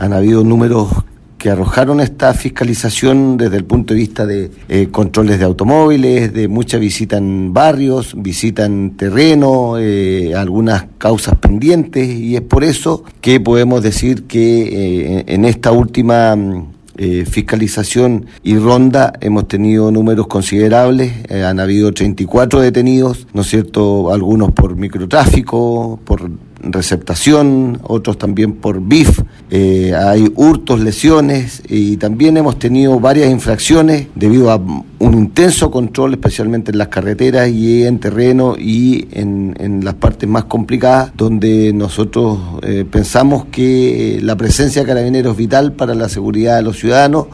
han habido números que arrojaron esta fiscalización desde el punto de vista de eh, controles de automóviles, de muchas visitas en barrios, visitan terreno, eh, algunas causas pendientes y es por eso que podemos decir que eh, en esta última mm, fiscalización y ronda hemos tenido números considerables, han habido 34 detenidos, ¿no es cierto? Algunos por microtráfico, por receptación, otros también por BIF. Eh, hay hurtos, lesiones y también hemos tenido varias infracciones debido a un intenso control, especialmente en las carreteras y en terreno y en, en las partes más complicadas, donde nosotros eh, pensamos que la presencia de carabineros es vital para la seguridad de los ciudadanos.